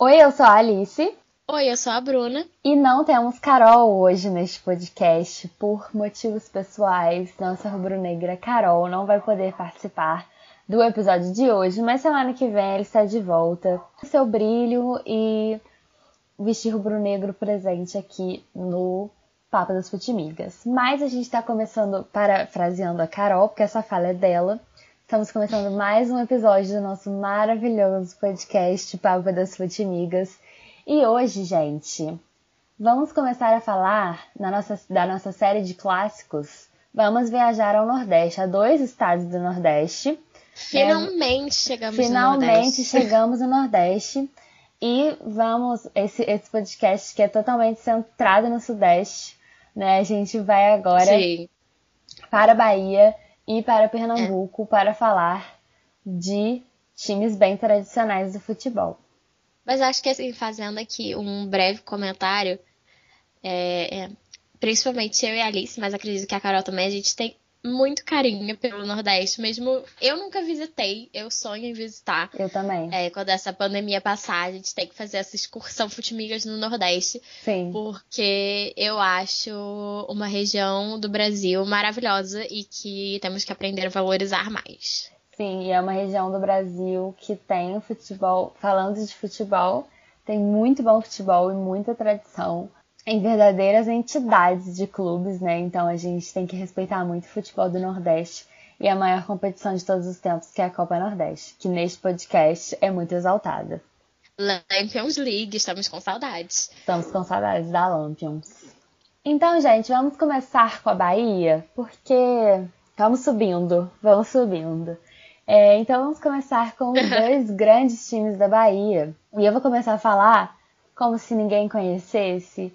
Oi, eu sou a Alice. Oi, eu sou a Bruna. E não temos Carol hoje neste podcast por motivos pessoais. Nossa rubro-negra Carol não vai poder participar do episódio de hoje, mas semana que vem ele está de volta com seu brilho e vestir rubro-negro presente aqui no Papo das Futimigas. Mas a gente está começando, parafraseando a Carol, porque essa fala é dela. Estamos começando mais um episódio do nosso maravilhoso podcast Papo das Futimigas. E hoje, gente, vamos começar a falar nossa, da nossa série de clássicos. Vamos viajar ao Nordeste, a dois estados do Nordeste. Finalmente é, chegamos finalmente no Nordeste. chegamos no Nordeste. E vamos, esse, esse podcast que é totalmente centrado no Sudeste, né? A gente vai agora Sim. para a Bahia e para Pernambuco é. para falar de times bem tradicionais do futebol. Mas acho que assim, fazendo aqui um breve comentário, é, é, principalmente eu e a Alice, mas acredito que a Carol também, a gente tem muito carinho pelo Nordeste, mesmo eu nunca visitei, eu sonho em visitar. Eu também. É, quando essa pandemia passar, a gente tem que fazer essa excursão Futimigas no Nordeste. Sim. Porque eu acho uma região do Brasil maravilhosa e que temos que aprender a valorizar mais. Sim, e é uma região do Brasil que tem futebol, falando de futebol, tem muito bom futebol e muita tradição em verdadeiras entidades de clubes, né? Então a gente tem que respeitar muito o futebol do Nordeste e a maior competição de todos os tempos, que é a Copa Nordeste, que neste podcast é muito exaltada. Lampions League, estamos com saudades. Estamos com saudades da Lampions. Então, gente, vamos começar com a Bahia, porque vamos subindo, vamos subindo. É, então vamos começar com os dois grandes times da Bahia. E eu vou começar a falar como se ninguém conhecesse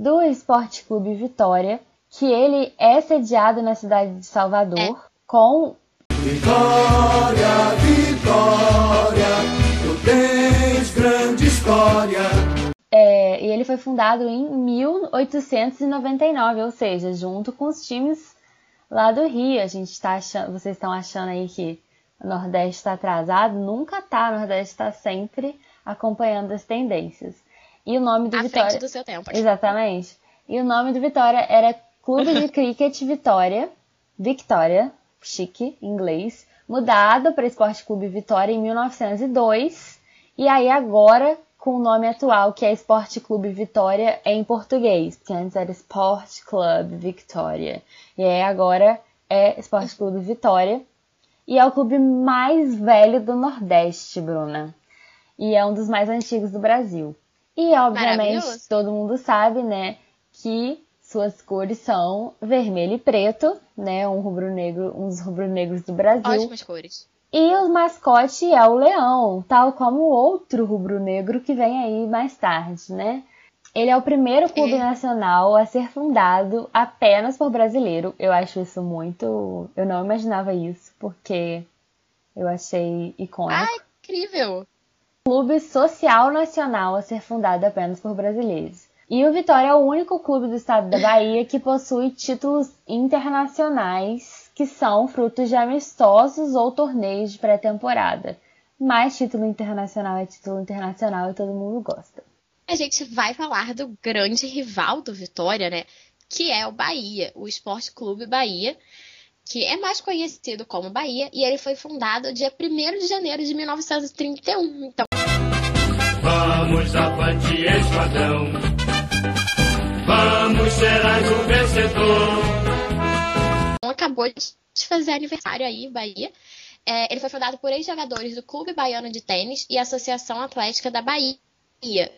do Esporte Clube Vitória, que ele é sediado na cidade de Salvador, é. com. Vitória, Vitória, tu tens grande história. É, e ele foi fundado em 1899, ou seja, junto com os times lá do Rio. A gente tá achando, vocês estão achando aí que o Nordeste está atrasado? Nunca tá, o Nordeste está sempre acompanhando as tendências. E o nome do à Vitória. frente do seu tempo. Exatamente. E o nome do Vitória era Clube de Cricket Vitória, Victoria, chique, em inglês, mudado para Esporte Clube Vitória em 1902. E aí agora com o nome atual, que é Esporte Clube Vitória em português, porque antes era Sport Club Victoria. E aí agora é Esporte Clube Vitória. E é o clube mais velho do Nordeste, Bruna. E é um dos mais antigos do Brasil. E, obviamente, todo mundo sabe, né, que suas cores são vermelho e preto, né, um rubro-negro, uns rubro-negros do Brasil. Ótimas cores. E o mascote é o leão, tal como outro rubro-negro que vem aí mais tarde, né? Ele é o primeiro clube é. nacional a ser fundado apenas por brasileiro. Eu acho isso muito. Eu não imaginava isso, porque eu achei icônico. Ah, incrível! Clube social nacional a ser fundado apenas por brasileiros. E o Vitória é o único clube do estado da Bahia que possui títulos internacionais que são frutos de amistosos ou torneios de pré-temporada. Mas título internacional é título internacional e todo mundo gosta. A gente vai falar do grande rival do Vitória, né? Que é o Bahia, o Esporte Clube Bahia, que é mais conhecido como Bahia, e ele foi fundado dia 1 de janeiro de 1931. Então, Vamos avante, esquadrão. Vamos, serás o vencedor. Acabou de fazer aniversário aí, Bahia. É, ele foi fundado por ex-jogadores do Clube Baiano de Tênis e Associação Atlética da Bahia.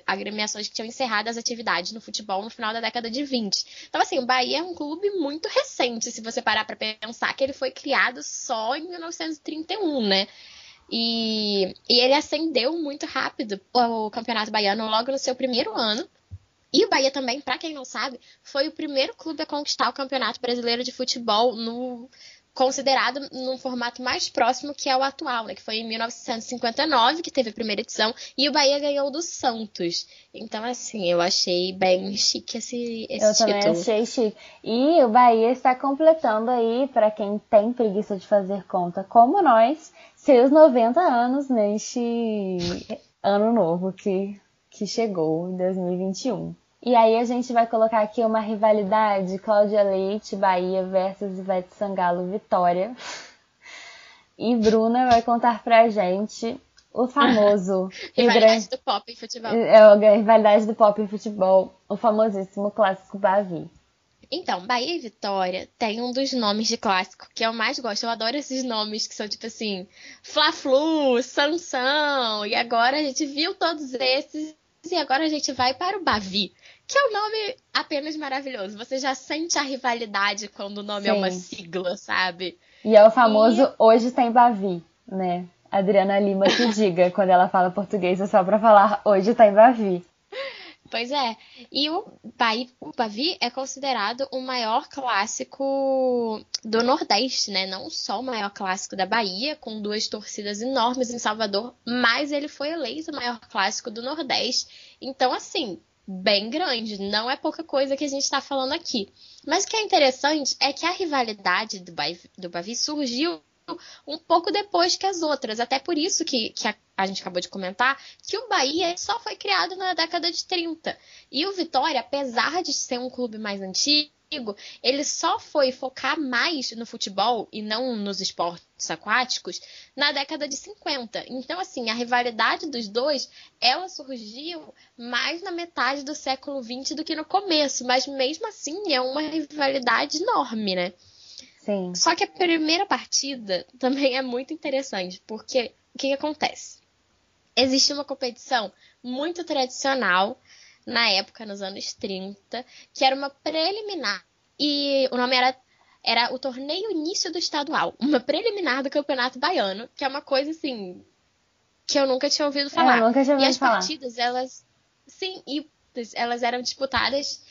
Agremiações que tinham encerrado as atividades no futebol no final da década de 20. Então, assim, o Bahia é um clube muito recente, se você parar para pensar que ele foi criado só em 1931, né? E, e ele ascendeu muito rápido o Campeonato Baiano logo no seu primeiro ano. E o Bahia também, para quem não sabe, foi o primeiro clube a conquistar o Campeonato Brasileiro de Futebol no considerado num formato mais próximo que é o atual, né? Que foi em 1959 que teve a primeira edição e o Bahia ganhou do Santos. Então, assim, eu achei bem chique esse, esse eu título. Eu também achei chique. E o Bahia está completando aí, para quem tem preguiça de fazer conta, como nós, seus 90 anos neste ano novo que, que chegou em 2021. E aí a gente vai colocar aqui uma rivalidade Cláudia Leite, Bahia versus Ivete Sangalo, Vitória. E Bruna vai contar pra gente o famoso. rivalidade do pop em futebol. É a rivalidade do pop em futebol. O famosíssimo clássico Bavi. Então, Bahia e Vitória tem um dos nomes de clássico que eu mais gosto. Eu adoro esses nomes que são tipo assim, Fla-Flu, Sansão. E agora a gente viu todos esses e agora a gente vai para o Bavi, que é um nome apenas maravilhoso. Você já sente a rivalidade quando o nome Sim. é uma sigla, sabe? E é o famoso e... Hoje tem Bavi, né? Adriana Lima que diga, quando ela fala português é só para falar Hoje tem Bavi. Pois é. E o, Bavi, o é considerado o maior clássico do Nordeste, né? Não só o maior clássico da Bahia, com duas torcidas enormes em Salvador, mas ele foi eleito o maior clássico do Nordeste. Então, assim, bem grande. Não é pouca coisa que a gente está falando aqui. Mas o que é interessante é que a rivalidade do Bavi, do Bavi surgiu um pouco depois que as outras. Até por isso que, que a, a, gente acabou de comentar que o Bahia só foi criado na década de 30. E o Vitória, apesar de ser um clube mais antigo, ele só foi focar mais no futebol e não nos esportes aquáticos na década de 50. Então, assim, a rivalidade dos dois, ela surgiu mais na metade do século 20 do que no começo, mas mesmo assim é uma rivalidade enorme, né? Sim. Só que a primeira partida também é muito interessante, porque o que, que acontece? Existe uma competição muito tradicional na época, nos anos 30, que era uma preliminar. E o nome era, era o Torneio Início do Estadual, uma preliminar do Campeonato Baiano, que é uma coisa assim que eu nunca tinha ouvido falar. É, eu nunca tinha ouvido e as falar. partidas, elas. Sim, e elas eram disputadas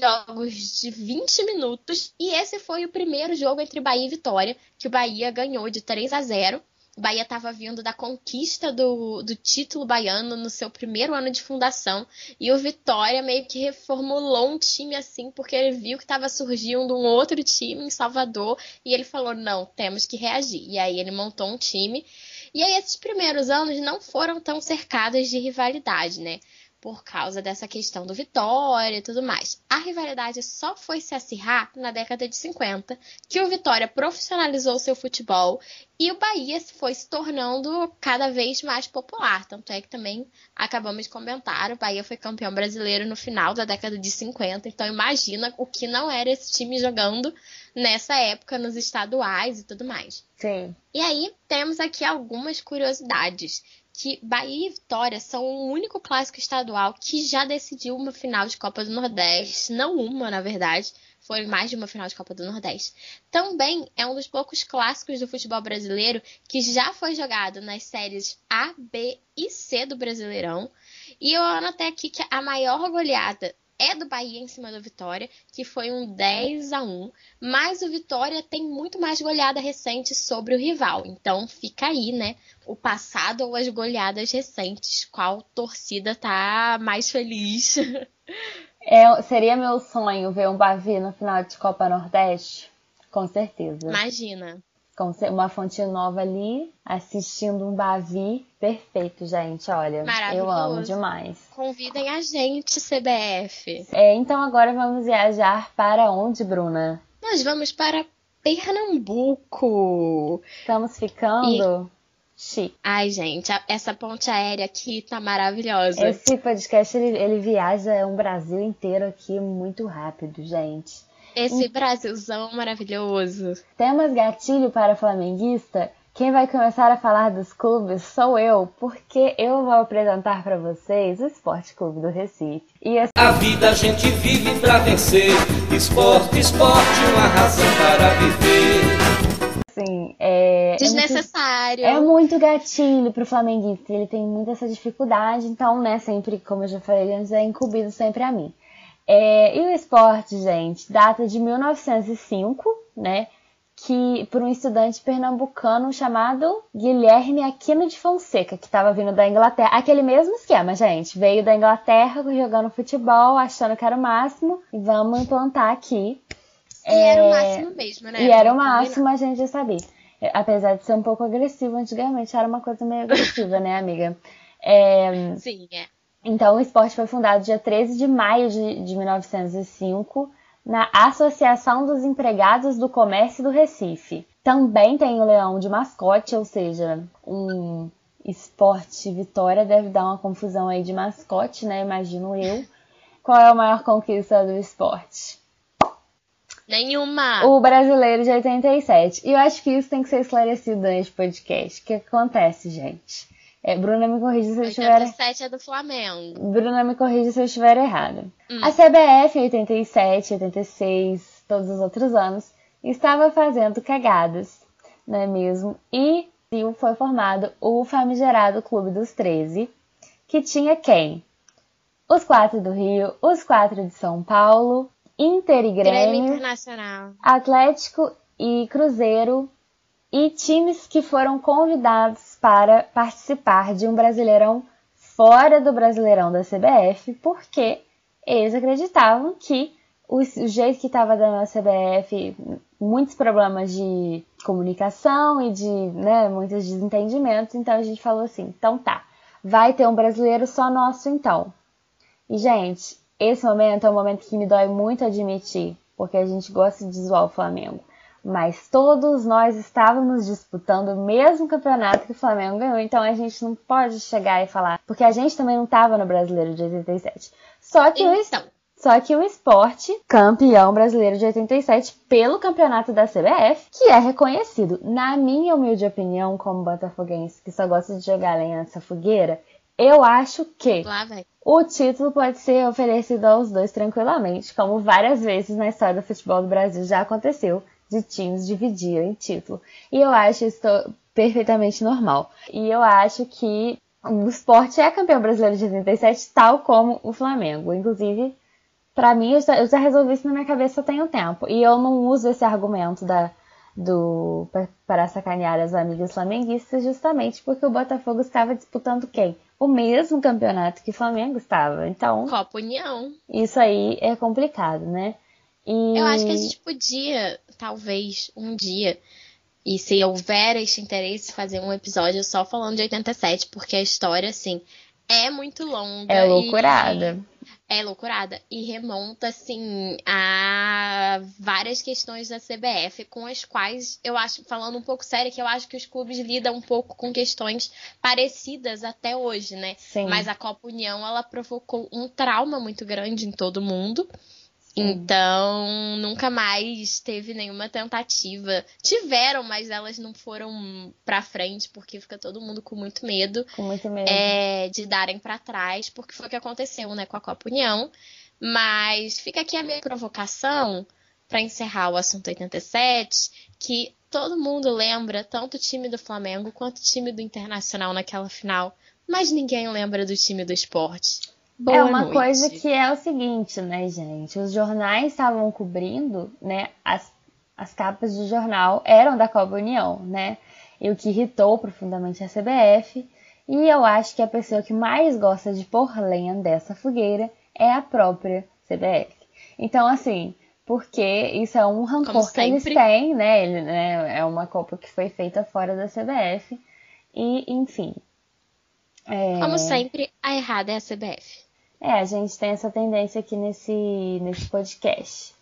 jogos de 20 minutos. E esse foi o primeiro jogo entre Bahia e Vitória, que o Bahia ganhou de 3 a 0. O Bahia estava vindo da conquista do, do título baiano no seu primeiro ano de fundação. E o Vitória meio que reformulou um time assim, porque ele viu que estava surgindo um outro time em Salvador. E ele falou: não, temos que reagir. E aí ele montou um time. E aí esses primeiros anos não foram tão cercados de rivalidade, né? Por causa dessa questão do Vitória e tudo mais. A rivalidade só foi se acirrar na década de 50, que o Vitória profissionalizou seu futebol e o Bahia foi se tornando cada vez mais popular. Tanto é que também acabamos de comentar, o Bahia foi campeão brasileiro no final da década de 50, então imagina o que não era esse time jogando nessa época nos estaduais e tudo mais. Sim. E aí temos aqui algumas curiosidades que Bahia e Vitória são o único clássico estadual que já decidiu uma final de Copa do Nordeste. Não uma, na verdade. Foi mais de uma final de Copa do Nordeste. Também é um dos poucos clássicos do futebol brasileiro que já foi jogado nas séries A, B e C do Brasileirão. E eu anotei aqui que a maior goleada é do Bahia em cima do Vitória, que foi um 10 a 1, mas o Vitória tem muito mais goleada recente sobre o rival. Então fica aí, né, o passado ou as goleadas recentes, qual torcida tá mais feliz. É, seria meu sonho ver um Bavi no final de Copa Nordeste, com certeza. Imagina uma fonte nova ali, assistindo um Bavi. Perfeito, gente. Olha, eu amo demais. Convidem a gente, CBF. É, então agora vamos viajar para onde, Bruna? Nós vamos para Pernambuco. Estamos ficando. E... Chique. Ai, gente, essa ponte aérea aqui tá maravilhosa. Esse podcast ele, ele viaja um Brasil inteiro aqui muito rápido, gente. Esse Brasilzão maravilhoso. Temas gatilho para flamenguista? Quem vai começar a falar dos clubes sou eu, porque eu vou apresentar para vocês o Esporte Clube do Recife. E assim... A vida a gente vive para vencer. Esporte, esporte, uma razão para viver. Sim, é. Desnecessário. É muito, é muito gatilho pro flamenguista. Ele tem muita essa dificuldade, então, né, sempre, como eu já falei antes, é incumbido sempre a mim. É, e o esporte, gente, data de 1905, né? Que por um estudante pernambucano chamado Guilherme Aquino de Fonseca, que estava vindo da Inglaterra. Aquele mesmo esquema, gente. Veio da Inglaterra jogando futebol, achando que era o máximo, e vamos implantar aqui. E é, era o máximo mesmo, né? E era o máximo, a gente já sabia. Apesar de ser um pouco agressivo, antigamente era uma coisa meio agressiva, né, amiga? É, Sim, é. Então, o esporte foi fundado dia 13 de maio de, de 1905 na Associação dos Empregados do Comércio do Recife. Também tem o leão de mascote, ou seja, um esporte vitória deve dar uma confusão aí de mascote, né? Imagino eu. Qual é a maior conquista do esporte? Nenhuma. O brasileiro de 87. E eu acho que isso tem que ser esclarecido neste podcast. O que acontece, gente? É, Bruna me corrige se eu estiver. 87 é do Flamengo. Bruna me corrige se eu estiver errada. Hum. A CBF em 87, 86, todos os outros anos, estava fazendo cagadas, não é mesmo? E foi formado o famigerado Clube dos 13, que tinha quem? Os quatro do Rio, os quatro de São Paulo, Inter e Grêmio Grêmio, Internacional. Atlético e Cruzeiro e times que foram convidados para participar de um Brasileirão fora do Brasileirão da CBF, porque eles acreditavam que o, jeito que estava dando a CBF, muitos problemas de comunicação e de né, muitos desentendimentos, então a gente falou assim: então tá, vai ter um brasileiro só nosso então. E, gente, esse momento é um momento que me dói muito admitir, porque a gente gosta de zoar o Flamengo. Mas todos nós estávamos disputando o mesmo campeonato que o Flamengo ganhou, então a gente não pode chegar e falar, porque a gente também não estava no Brasileiro de 87. Só que, o, Então, só que o esporte, campeão brasileiro de 87 pelo campeonato da CBF, que é reconhecido, na minha humilde opinião, como botafoguense que só gosta de jogar lenha nessa fogueira, eu acho que o título pode ser oferecido aos dois tranquilamente, como várias vezes na história do futebol do Brasil já aconteceu, de times dividirem título. E eu acho isso perfeitamente normal. E eu acho que o esporte é campeão brasileiro de 87, tal como o Flamengo. Inclusive, para mim, eu já, eu já resolvi isso na minha cabeça tem um tempo. E eu não uso esse argumento da, do para sacanear as amigas flamenguistas justamente porque o Botafogo estava disputando quem? O mesmo campeonato que o Flamengo estava. Então, Copa União. isso aí é complicado, né? E... Eu acho que a gente podia, talvez, um dia, e se houver este interesse, fazer um episódio só falando de 87, porque a história, assim, é muito longa. É e- loucurada. É loucurada. E remonta, assim, a várias questões da CBF, com as quais eu acho, falando um pouco sério, que eu acho que os clubes lidam um pouco com questões parecidas até hoje, né? Sim. Mas a Copa União, ela provocou um trauma muito grande em todo mundo. Então, nunca mais teve nenhuma tentativa. Tiveram, mas elas não foram pra frente, porque fica todo mundo com muito medo Com muito medo. é, de darem pra trás, porque foi o que aconteceu, né, com a Copa União. Mas fica aqui a minha provocação pra encerrar o assunto 87, que todo mundo lembra tanto o time do Flamengo quanto o time do Internacional naquela final, mas ninguém lembra do time do esporte. Boa é uma noite. coisa que é o seguinte, né, gente? Os jornais estavam cobrindo, né? As, as capas de jornal eram da Copa União, né? E o que irritou profundamente a CBF. E eu acho que a pessoa que mais gosta de pôr lenha dessa fogueira é a própria CBF. Então, assim, porque isso é um rancor que eles têm, né? Ele, né? É uma Copa que foi feita fora da CBF. E, enfim. É... Como sempre, a errada é a CBF. É, a gente tem essa tendência aqui nesse, nesse podcast.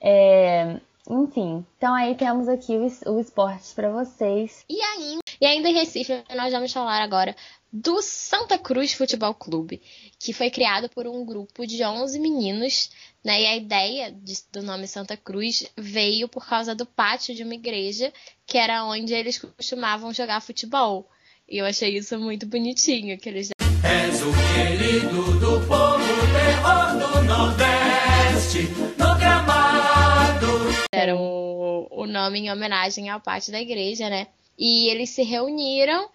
É, enfim, então aí temos aqui o, o esporte para vocês. E ainda, e ainda em Recife, nós vamos falar agora do Santa Cruz Futebol Clube, que foi criado por um grupo de 11 meninos, né? E a ideia de- do nome Santa Cruz veio por causa do pátio de uma igreja, que era onde eles costumavam jogar futebol. E eu achei isso muito bonitinho, que eles o querido do povo, terror do Nordeste, no gramado. deram o, o nome em homenagem ao pátio da igreja, né? E eles se reuniram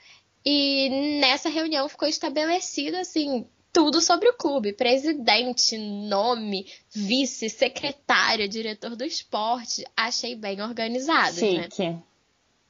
e nessa reunião ficou estabelecido assim tudo sobre o clube, presidente, nome, vice, secretário, diretor do esporte. Achei bem organizado, né?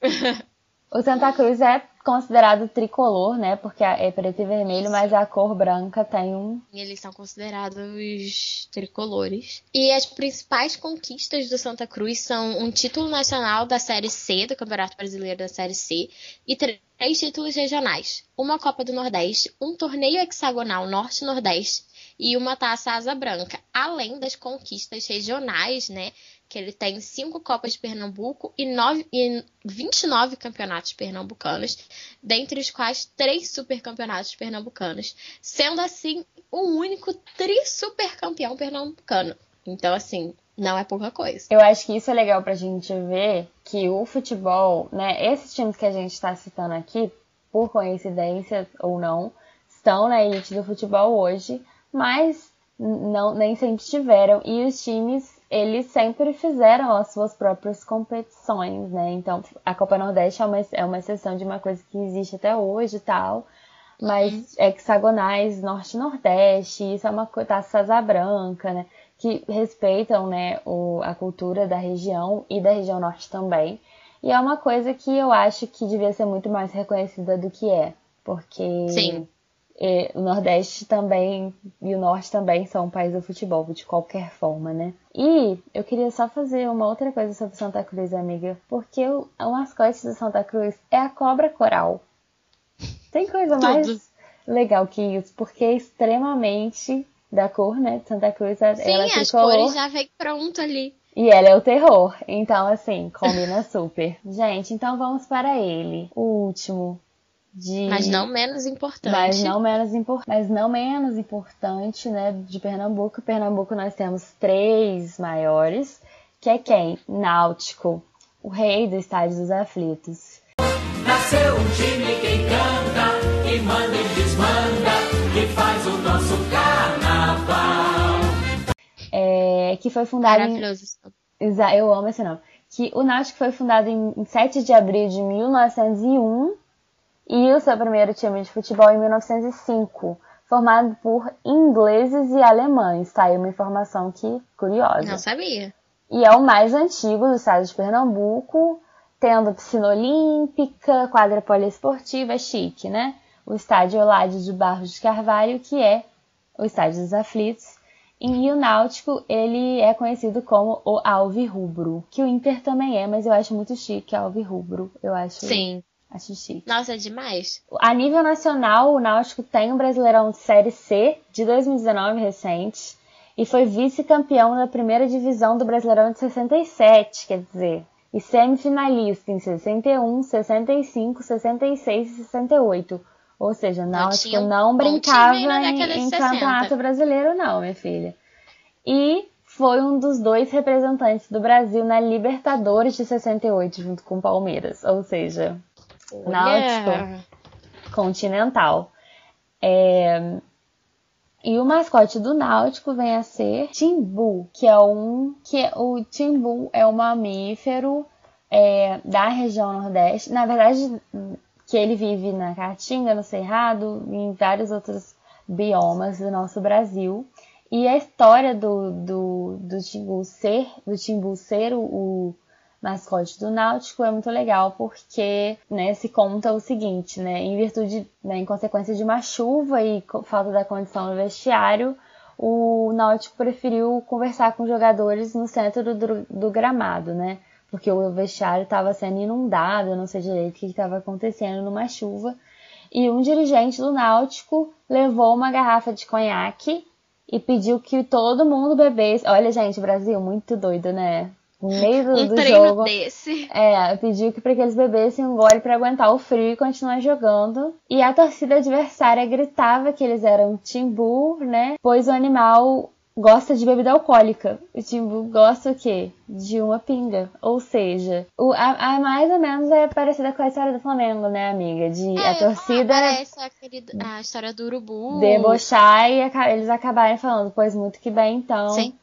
O Santa Cruz é considerado tricolor, né? Porque é preto e vermelho, mas a cor branca tem um. Eles são considerados tricolores. E as principais conquistas do Santa Cruz são um título nacional da Série C, do Campeonato Brasileiro da Série C, e três títulos regionais: uma Copa do Nordeste, um torneio hexagonal Norte-Nordeste e uma taça asa branca, além das conquistas regionais, né? que ele tem cinco Copas de Pernambuco e, nove, e 29 campeonatos pernambucanos, dentre os quais três supercampeonatos pernambucanos, sendo assim o único tri-supercampeão pernambucano. Então, assim, não é pouca coisa. Eu acho que isso é legal pra gente ver que o futebol, né, esses times que a gente está citando aqui, por coincidência ou não, estão na elite do futebol hoje, mas não nem sempre tiveram e os times eles sempre fizeram as suas próprias competições, né? Então, a Copa Nordeste é uma, é uma exceção de uma coisa que existe até hoje e tal. Mas uhum. hexagonais Norte-Nordeste, isso é uma taça asa branca, né? Que respeitam, né, o, a cultura da região e da região norte também. E é uma coisa que eu acho que devia ser muito mais reconhecida do que é. Porque Sim. E o Nordeste também e o Norte também são um país do futebol, de qualquer forma, né? E eu queria só fazer uma outra coisa sobre Santa Cruz, amiga, porque o, o mascote do Santa Cruz é a cobra coral. Tem coisa mais legal que isso, porque é extremamente da cor, né? De Santa Cruz, Sim, ela é as cores já vem pronto ali. E ela é o terror, então assim, combina super. Gente, então vamos para ele, o último, de... Mas não menos importante. Mas não menos, impor... mas não menos importante, né, de Pernambuco. Pernambuco nós temos três maiores, que é quem? Náutico, o rei do estádio dos aflitos. Nasceu um time que canta, que manda e desmanda, que faz o nosso carnaval. É, que foi fundado Maravilhoso. em... Eu amo esse nome. Que o Náutico foi fundado em 7 de abril de 1901 e o seu primeiro time de futebol em 1905, formado por ingleses e alemães. Tá aí uma informação que curiosa. Não sabia. E é o mais antigo do estado de Pernambuco, tendo piscina olímpica, quadra poliesportiva, é chique, né? O estádio Olade de Barros de Carvalho, que é o estádio dos aflitos. E o Náutico, ele é conhecido como o Alvirrubro, que o Inter também é, mas eu acho muito chique Alvirrubro. Eu acho. Sim. Chique. Nossa, é demais. A nível nacional, o Náutico tem um Brasileirão de Série C de 2019 recente e foi vice-campeão da primeira divisão do Brasileirão de 67, quer dizer, e semifinalista em 61, 65, 66 e 68. Ou seja, Náutico não, não brincava em, em campeonato brasileiro, não, minha filha. E foi um dos dois representantes do Brasil na Libertadores de 68, junto com o Palmeiras. Ou seja, náutico continental. É... E o mascote do Náutico vem a ser Timbu, que é um que é, o Timbu é um mamífero é, da região Nordeste. Na verdade, que ele vive na Caatinga, no Cerrado, e em vários outros biomas do nosso Brasil. E a história do, do, do Timbu ser, do Timbu ser o mascote do Náutico é muito legal porque né, se conta o seguinte, né, em virtude, né, em consequência de uma chuva e falta da condição no vestiário, o Náutico preferiu conversar com os jogadores no centro do, do gramado, né? Porque o vestiário estava sendo inundado, não sei direito o que estava acontecendo numa chuva. E um dirigente do Náutico levou uma garrafa de conhaque e pediu que todo mundo bebesse. Olha, gente, Brasil, muito doido, né? No meio do, um do treino jogo. desse. É, pediu que para que eles bebessem um gole para aguentar o frio e continuar jogando. E a torcida adversária gritava que eles eram timbu, né? Pois o animal gosta de bebida alcoólica. O timbu gosta o quê? De uma pinga. Ou seja, o, a, a mais ou menos é parecida com a história do Flamengo, né, amiga? De É, a torcida Parece aquele, a história do urubu. debochar e eles acabarem falando, pois muito que bem, então. Sim.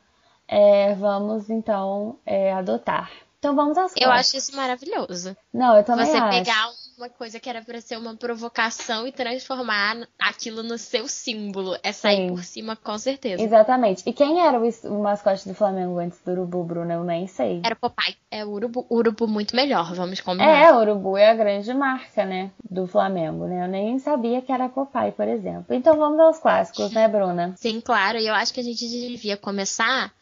É, vamos então é, adotar. Então vamos às Eu fotos. acho isso maravilhoso. Não, eu também Você acho. pegar um uma coisa que era para ser uma provocação e transformar aquilo no seu símbolo. É sair Sim. por cima, com certeza. Exatamente. E quem era o, o, mascote do Flamengo antes do Urubu, Bruno? Eu nem sei. Era o Popeye. É o Urubu, Urubu muito melhor, vamos combinar. É, o Urubu é a grande marca, né? Do Flamengo, né? Eu nem sabia que era Popeye, por exemplo. Então vamos aos clássicos, né, Bruna? Sim, claro. E eu acho que a gente devia começar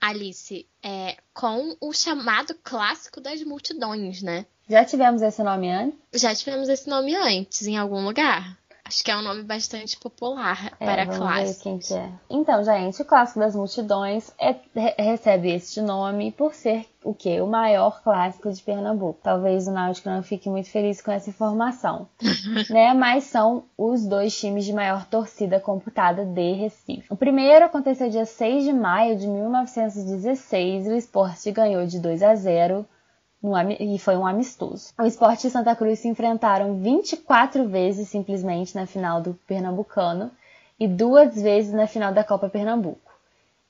Alice, é, com o chamado clássico das multidões, né? Já tivemos esse nome antes? Já tivemos esse nome antes, em algum lugar. Acho que é um nome bastante popular é, para vamos clássicos. Ver quem que é. Então, gente, o clássico das multidões é, recebe este nome por ser o que? O maior clássico de Pernambuco. Talvez o Náutico não fique muito feliz com essa informação, né? Mas são os dois times de maior torcida computada de Recife. O primeiro aconteceu dia 6 de maio de 1916 e o esporte ganhou de 2 a 0 e foi um amistoso. O Esporte e Santa Cruz se enfrentaram 24 vezes simplesmente na final do Pernambucano e duas vezes na final da Copa Pernambuco.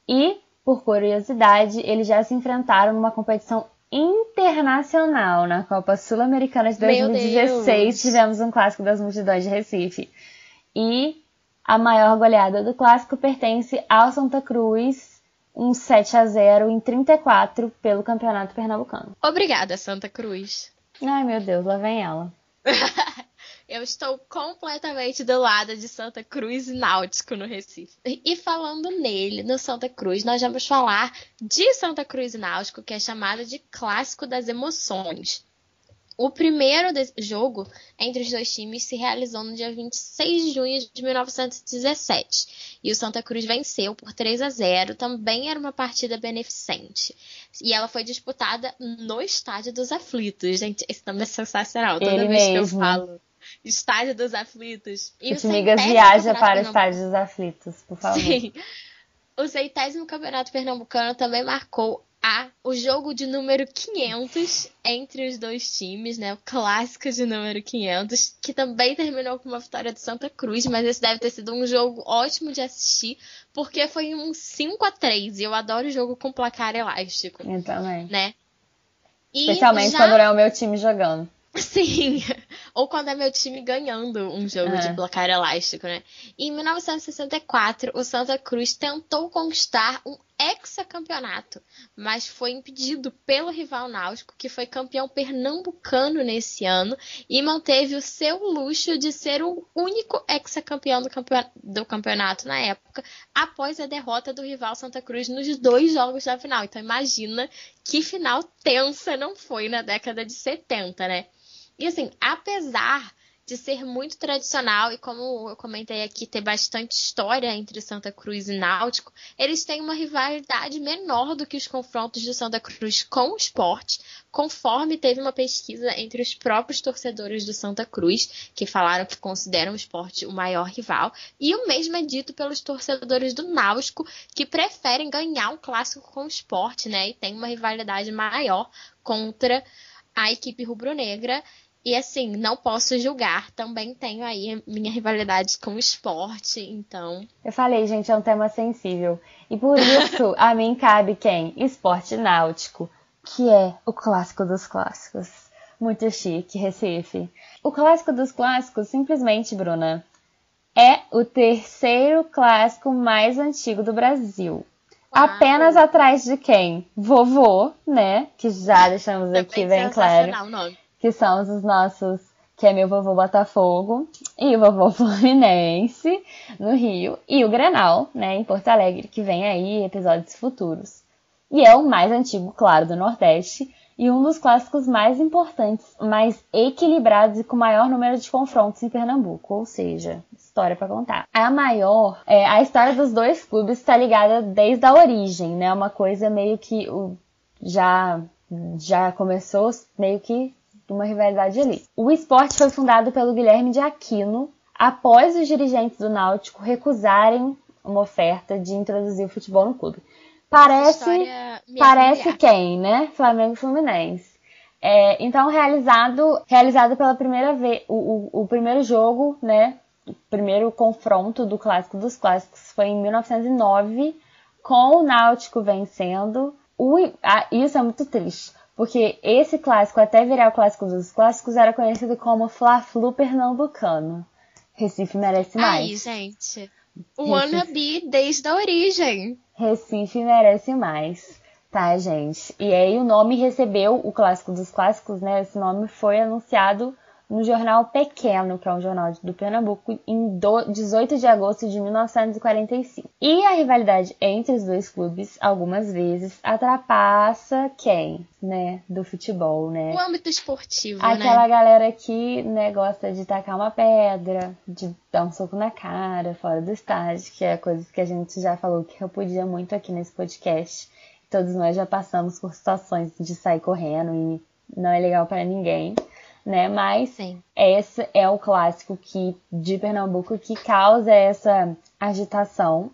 E, por curiosidade, eles já se enfrentaram numa competição internacional na Copa Sul-Americana de 2016. Tivemos um clássico das multidões de Recife. E a maior goleada do clássico pertence ao Santa Cruz um 7 a 0 em 34 pelo Campeonato Pernambucano. Obrigada, Santa Cruz. Ai, meu Deus, lá vem ela. Eu estou completamente do lado de Santa Cruz e Náutico no Recife. E falando nele, no Santa Cruz, nós vamos falar de Santa Cruz e Náutico, que é chamado de Clássico das Emoções. O primeiro jogo entre os dois times se realizou no dia 26 de junho de 1917 e o Santa Cruz venceu por 3 a 0. Também era uma partida beneficente e ela foi disputada no Estádio dos Aflitos. Gente, esse nome é sensacional. Toda Ele vez mesmo. que eu falo Estádio dos Aflitos. E o Migas viaja para o Estádio dos Aflitos, por favor. Sim. O centésimo campeonato pernambucano também marcou a o jogo de número 500 entre os dois times, né? O clássico de número 500, que também terminou com uma vitória do Santa Cruz, mas esse deve ter sido um jogo ótimo de assistir, porque foi um 5 a 3 e eu adoro jogo com placar elástico. Eu também. Né? E Especialmente já... quando é o meu time jogando. Sim, ou quando é meu time ganhando um jogo é. de placar elástico, né? Em 1964, o Santa Cruz tentou conquistar um hexacampeonato, mas foi impedido pelo rival náutico, que foi campeão pernambucano nesse ano e manteve o seu luxo de ser o único hexacampeão do, do campeonato na época, após a derrota do rival Santa Cruz nos dois jogos da final. Então imagina que final tensa não foi na década de 70, né? E assim, apesar de ser muito tradicional. E como eu comentei aqui, ter bastante história entre Santa Cruz e Náutico, eles têm uma rivalidade menor do que os confrontos do Santa Cruz com o esporte, conforme teve uma pesquisa entre os próprios torcedores do Santa Cruz, que falaram que consideram o esporte o maior rival, e o mesmo é dito pelos torcedores do Náutico, que preferem ganhar um clássico com o esporte, né? E tem uma rivalidade maior contra a equipe rubro-negra e assim, não posso julgar, também tenho aí minha rivalidade com o esporte, então. Eu falei, gente, é um tema sensível. E por isso, a mim cabe quem? Esporte náutico, que é o clássico dos clássicos. Muito chique, Recife. O clássico dos clássicos, simplesmente, Bruna, é o terceiro clássico mais antigo do Brasil. Uau. Apenas atrás de quem? Vovô, né? Que já deixamos aqui bem claro. O nome que são os nossos, que é meu vovô Botafogo e o vovô Fluminense no Rio e o Grenal, né, em Porto Alegre, que vem aí episódios futuros. E é o mais antigo, claro, do Nordeste e um dos clássicos mais importantes, mais equilibrados e com maior número de confrontos em Pernambuco, ou seja, história para contar. A maior, é, a história dos dois clubes está ligada desde a origem, né? Uma coisa meio que o, já já começou meio que uma rivalidade ali. O esporte foi fundado pelo Guilherme de Aquino após os dirigentes do Náutico recusarem uma oferta de introduzir o futebol no clube. Parece, parece quem, né? Flamengo e Fluminense. É, então, realizado, realizado pela primeira vez, o, o, o primeiro jogo, né? O primeiro confronto do Clássico dos Clássicos foi em 1909, com o Náutico vencendo. O, ah, isso é muito triste Porque esse clássico, até virar o clássico dos clássicos, era conhecido como Fla-Flu pernambucano. Recife merece mais. Ai, gente. O wannabe desde a origem. Recife merece mais, tá, gente? E aí o nome recebeu, o clássico dos clássicos, né? Esse nome foi anunciado no jornal Pequeno, que é um jornal do Pernambuco, em 18 de agosto de 1945. E a rivalidade entre os dois clubes, algumas vezes, atrapassa quem, né, do futebol, né? O âmbito esportivo, Aquela né? galera que, né, gosta de tacar uma pedra, de dar um soco na cara, fora do estádio, que é coisa que a gente já falou que repudia muito aqui nesse podcast. Todos nós já passamos por situações de sair correndo e não é legal para ninguém né? Mas Sim. esse é o clássico que de Pernambuco que causa essa agitação,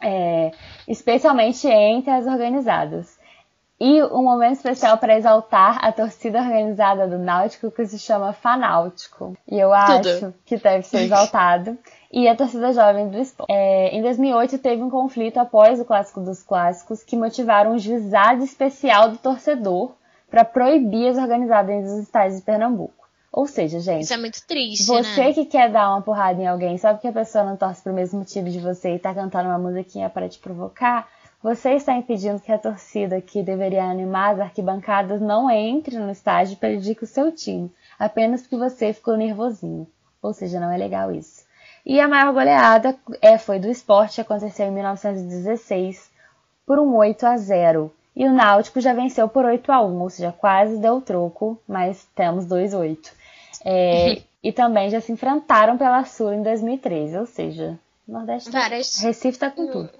é, especialmente entre as organizadas. E um momento especial para exaltar a torcida organizada do Náutico que se chama Fanáutico. E eu acho que deve ser exaltado. E a torcida jovem do esporte. É, em 2008 teve um conflito após o Clássico dos Clássicos que motivaram um juizado especial do torcedor para proibir as organizadas dos estádios de Pernambuco. Ou seja, gente. Isso é muito triste, Você né? que quer dar uma porrada em alguém só porque a pessoa não torce pro mesmo time de você e tá cantando uma musiquinha para te provocar, você está impedindo que a torcida que deveria animar as arquibancadas não entre no estádio e prejudique o seu time, apenas porque você ficou nervosinho. Ou seja, não é legal isso. E a maior goleada é, foi do esporte, aconteceu em 1916, por um 8 a 0 e o Náutico já venceu por 8 a 1 ou seja, quase deu troco, mas temos 2-8. É, e também já se enfrentaram pela Sul em 2013, ou seja, Nordeste tá- Várias- Recife tá com tudo.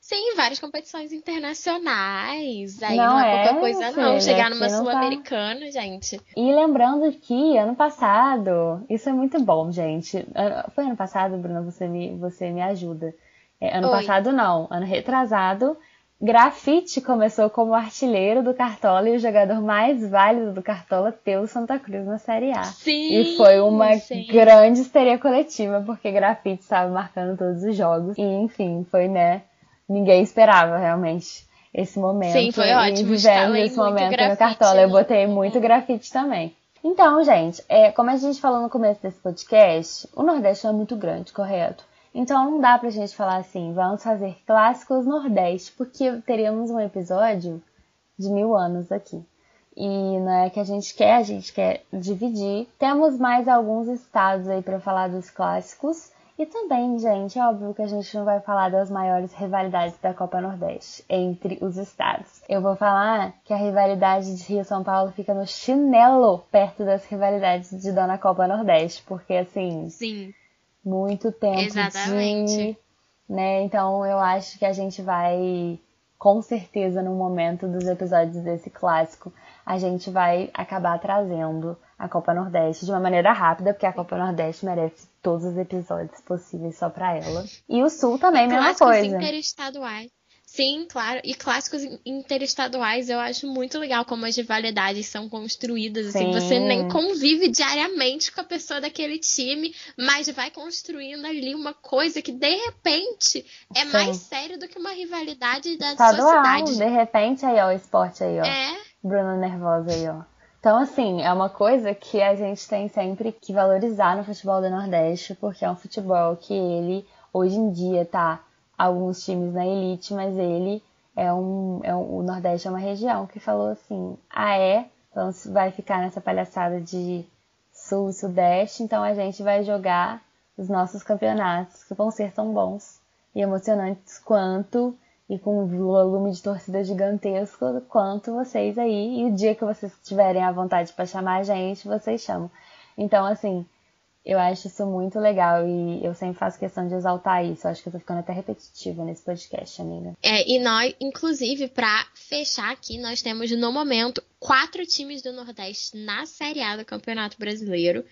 Sim, várias competições internacionais. Aí Não não, é, é, pouca coisa, não. Chegar numa tá. Sul-Americana, gente. E lembrando que ano passado, isso é muito bom, gente. Ano- Foi ano passado, Bruna, você me, você me ajuda. É, ano Oi. passado não, ano retrasado. Grafite começou como artilheiro do Cartola e o jogador mais válido do Cartola pelo Santa Cruz na Série A. Sim. E foi uma sim. grande histeria coletiva, porque Grafite estava marcando todos os jogos. E, enfim, foi, né? Ninguém esperava realmente esse momento. Sim, foi e ótimo. vivemos Escalei esse muito momento no grafite, Cartola. Eu botei muito grafite também. Então, gente, é, como a gente falou no começo desse podcast, o Nordeste é muito grande, correto? Então não dá pra gente falar assim, vamos fazer clássicos Nordeste, porque teríamos um episódio de mil anos aqui. E não é que a gente quer, a gente quer dividir. Temos mais alguns estados aí pra falar dos clássicos. E também, gente, é óbvio que a gente não vai falar das maiores rivalidades da Copa Nordeste entre os estados. Eu vou falar que a rivalidade de Rio São Paulo fica no chinelo perto das rivalidades de Dona Copa Nordeste, porque assim, Sim. Muito tempo Exatamente. de, né? Então eu acho que a gente vai com certeza no momento dos episódios desse clássico, a gente vai acabar trazendo a Copa Nordeste de uma maneira rápida, porque a Copa Nordeste merece todos os episódios possíveis só pra ela. E o Sul também, mesma coisa. interestaduais. Sim, claro. E clássicos in- interestaduais eu acho muito legal como as rivalidades são construídas. Assim, Sim. você nem convive diariamente com a pessoa daquele time, mas vai construindo ali uma coisa que de repente é Sim. mais sério do que uma rivalidade da Estadual, cidade. de repente aí, ó, o esporte aí, ó. É, Bruna nervosa aí, ó. Então, assim, é uma coisa que a gente tem sempre que valorizar no futebol do Nordeste, porque é um futebol que ele, hoje em dia, tá alguns times na elite, mas ele é um, é um- o Nordeste é uma região que falou assim, ah é, então vai ficar nessa palhaçada de Sul e Sudeste, então a gente vai jogar os nossos campeonatos, que vão ser tão bons e emocionantes quanto e com um volume de torcida gigantesco quanto vocês aí. E o dia que vocês tiverem a vontade para chamar a gente, vocês chamam. Então, assim, eu acho isso muito legal e eu sempre faço questão de exaltar isso. Eu acho que eu tô ficando até repetitiva nesse podcast, amiga. É, e nós, inclusive, pra fechar aqui, nós temos no momento quatro times do Nordeste na Série A do Campeonato Brasileiro.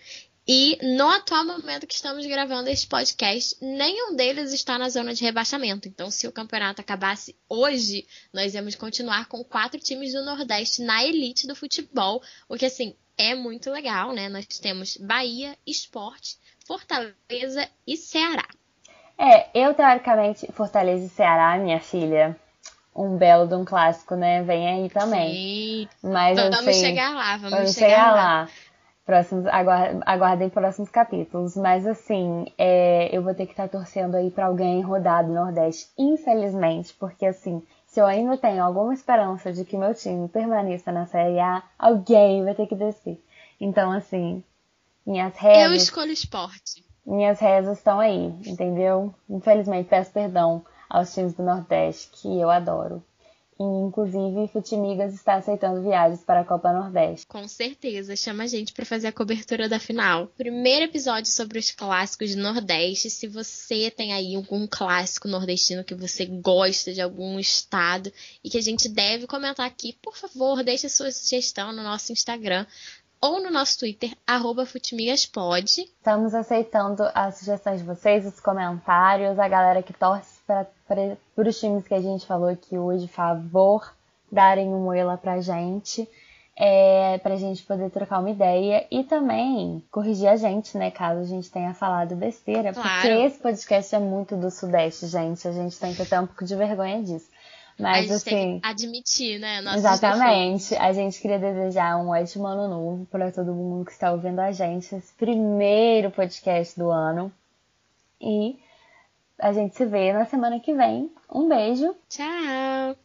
E no atual momento que estamos gravando este podcast, nenhum deles está na zona de rebaixamento. Então, se o campeonato acabasse hoje, nós íamos continuar com quatro times do Nordeste na elite do futebol, o que assim é muito legal, né? Nós temos Bahia, Esporte, Fortaleza e Ceará. É, eu teoricamente, Fortaleza e Ceará, minha filha, um belo de um clássico, né? Vem aí também. Sim. Mas Vamos assim, chegar lá, vamos, vamos chegar, chegar lá. lá. Próximos, aguardem, aguardem próximos capítulos. Mas assim, é, eu vou ter que estar torcendo aí pra alguém rodar do Nordeste, infelizmente, porque assim, se eu ainda tenho alguma esperança de que meu time permaneça na Série A, alguém vai ter que descer. Então, assim, minhas Eu rezas, escolho esporte. minhas rezas estão aí, entendeu? Infelizmente, peço perdão aos times do Nordeste, que eu adoro. E, inclusive, Futimigas está aceitando viagens para a Copa Nordeste. Com certeza, chama a gente pra fazer a cobertura da final. Primeiro episódio sobre os clássicos do Nordeste. Se você tem aí algum clássico nordestino que você gosta de algum estado e que a gente deve comentar aqui, por favor, deixe a sua sugestão no nosso Instagram ou no nosso Twitter, arroba futimigaspod. Estamos aceitando as sugestões de vocês, os comentários, a galera que torce para os times que a gente falou aqui hoje, favor, darem um lá pra gente, é, pra gente poder trocar uma ideia e também corrigir a gente, né, caso a gente tenha falado besteira, Claro. porque esse podcast é muito do Sudeste, gente, a gente tem que ter um pouco de vergonha disso. a Mas gente tem assim, que admitir, né? nossos Exatamente. A gente queria desejar um ótimo ano novo para todo mundo que está ouvindo a gente, esse primeiro podcast do ano. E a gente se vê na semana que vem. Um beijo. Tchau!